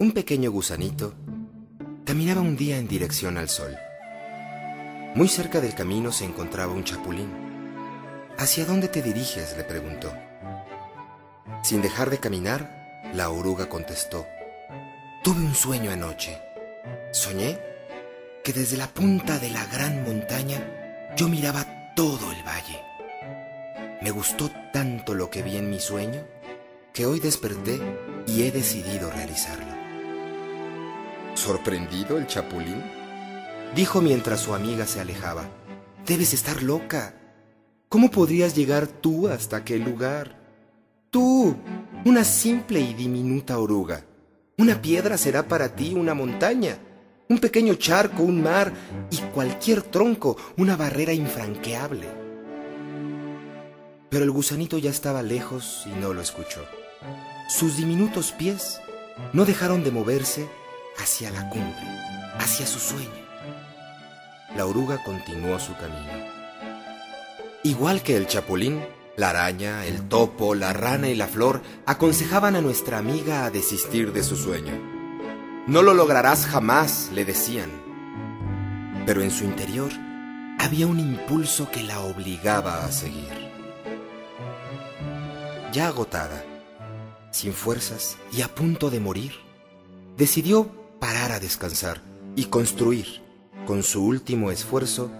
Un pequeño gusanito caminaba un día en dirección al sol. Muy cerca del camino se encontraba un chapulín. ¿Hacia dónde te diriges? le preguntó. Sin dejar de caminar, la oruga contestó. Tuve un sueño anoche. Soñé que desde la punta de la gran montaña yo miraba todo el valle. Me gustó tanto lo que vi en mi sueño que hoy desperté y he decidido realizarlo. ¿Sorprendido el chapulín? Dijo mientras su amiga se alejaba. Debes estar loca. ¿Cómo podrías llegar tú hasta aquel lugar? Tú, una simple y diminuta oruga. Una piedra será para ti una montaña, un pequeño charco, un mar y cualquier tronco, una barrera infranqueable. Pero el gusanito ya estaba lejos y no lo escuchó. Sus diminutos pies no dejaron de moverse hacia la cumbre, hacia su sueño. La oruga continuó su camino. Igual que el chapulín, la araña, el topo, la rana y la flor aconsejaban a nuestra amiga a desistir de su sueño. No lo lograrás jamás, le decían. Pero en su interior había un impulso que la obligaba a seguir. Ya agotada, sin fuerzas y a punto de morir, decidió parar a descansar y construir, con su último esfuerzo,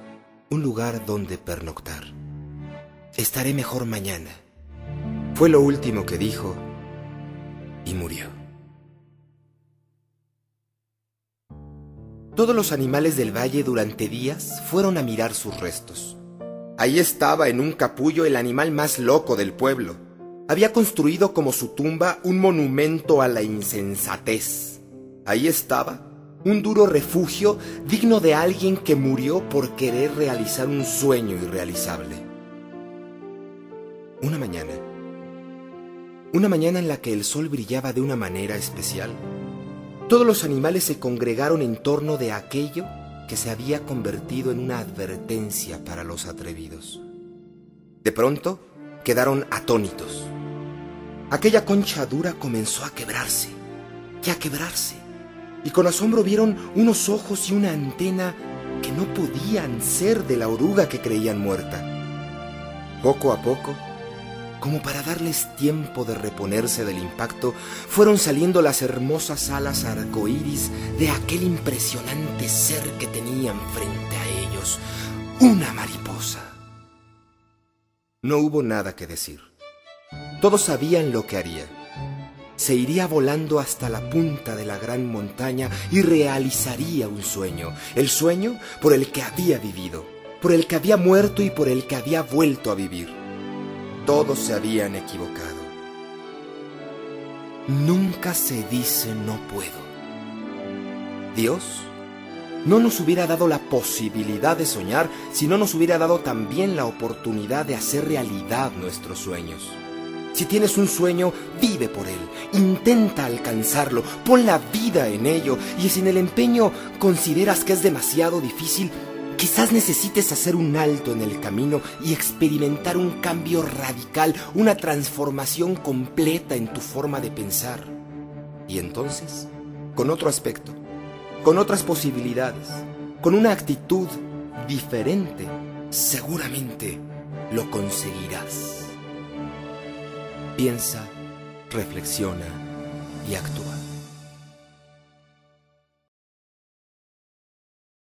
un lugar donde pernoctar. Estaré mejor mañana. Fue lo último que dijo y murió. Todos los animales del valle durante días fueron a mirar sus restos. Ahí estaba en un capullo el animal más loco del pueblo. Había construido como su tumba un monumento a la insensatez. Ahí estaba un duro refugio digno de alguien que murió por querer realizar un sueño irrealizable. Una mañana, una mañana en la que el sol brillaba de una manera especial, todos los animales se congregaron en torno de aquello que se había convertido en una advertencia para los atrevidos. De pronto quedaron atónitos. Aquella concha dura comenzó a quebrarse y a quebrarse, y con asombro vieron unos ojos y una antena que no podían ser de la oruga que creían muerta. Poco a poco, como para darles tiempo de reponerse del impacto, fueron saliendo las hermosas alas arcoíris de aquel impresionante ser que tenían frente a ellos, una mariposa. No hubo nada que decir. Todos sabían lo que haría. Se iría volando hasta la punta de la gran montaña y realizaría un sueño, el sueño por el que había vivido, por el que había muerto y por el que había vuelto a vivir todos se habían equivocado. Nunca se dice no puedo. Dios no nos hubiera dado la posibilidad de soñar si no nos hubiera dado también la oportunidad de hacer realidad nuestros sueños. Si tienes un sueño, vive por él, intenta alcanzarlo, pon la vida en ello y si en el empeño consideras que es demasiado difícil, Quizás necesites hacer un alto en el camino y experimentar un cambio radical, una transformación completa en tu forma de pensar. Y entonces, con otro aspecto, con otras posibilidades, con una actitud diferente, seguramente lo conseguirás. Piensa, reflexiona y actúa.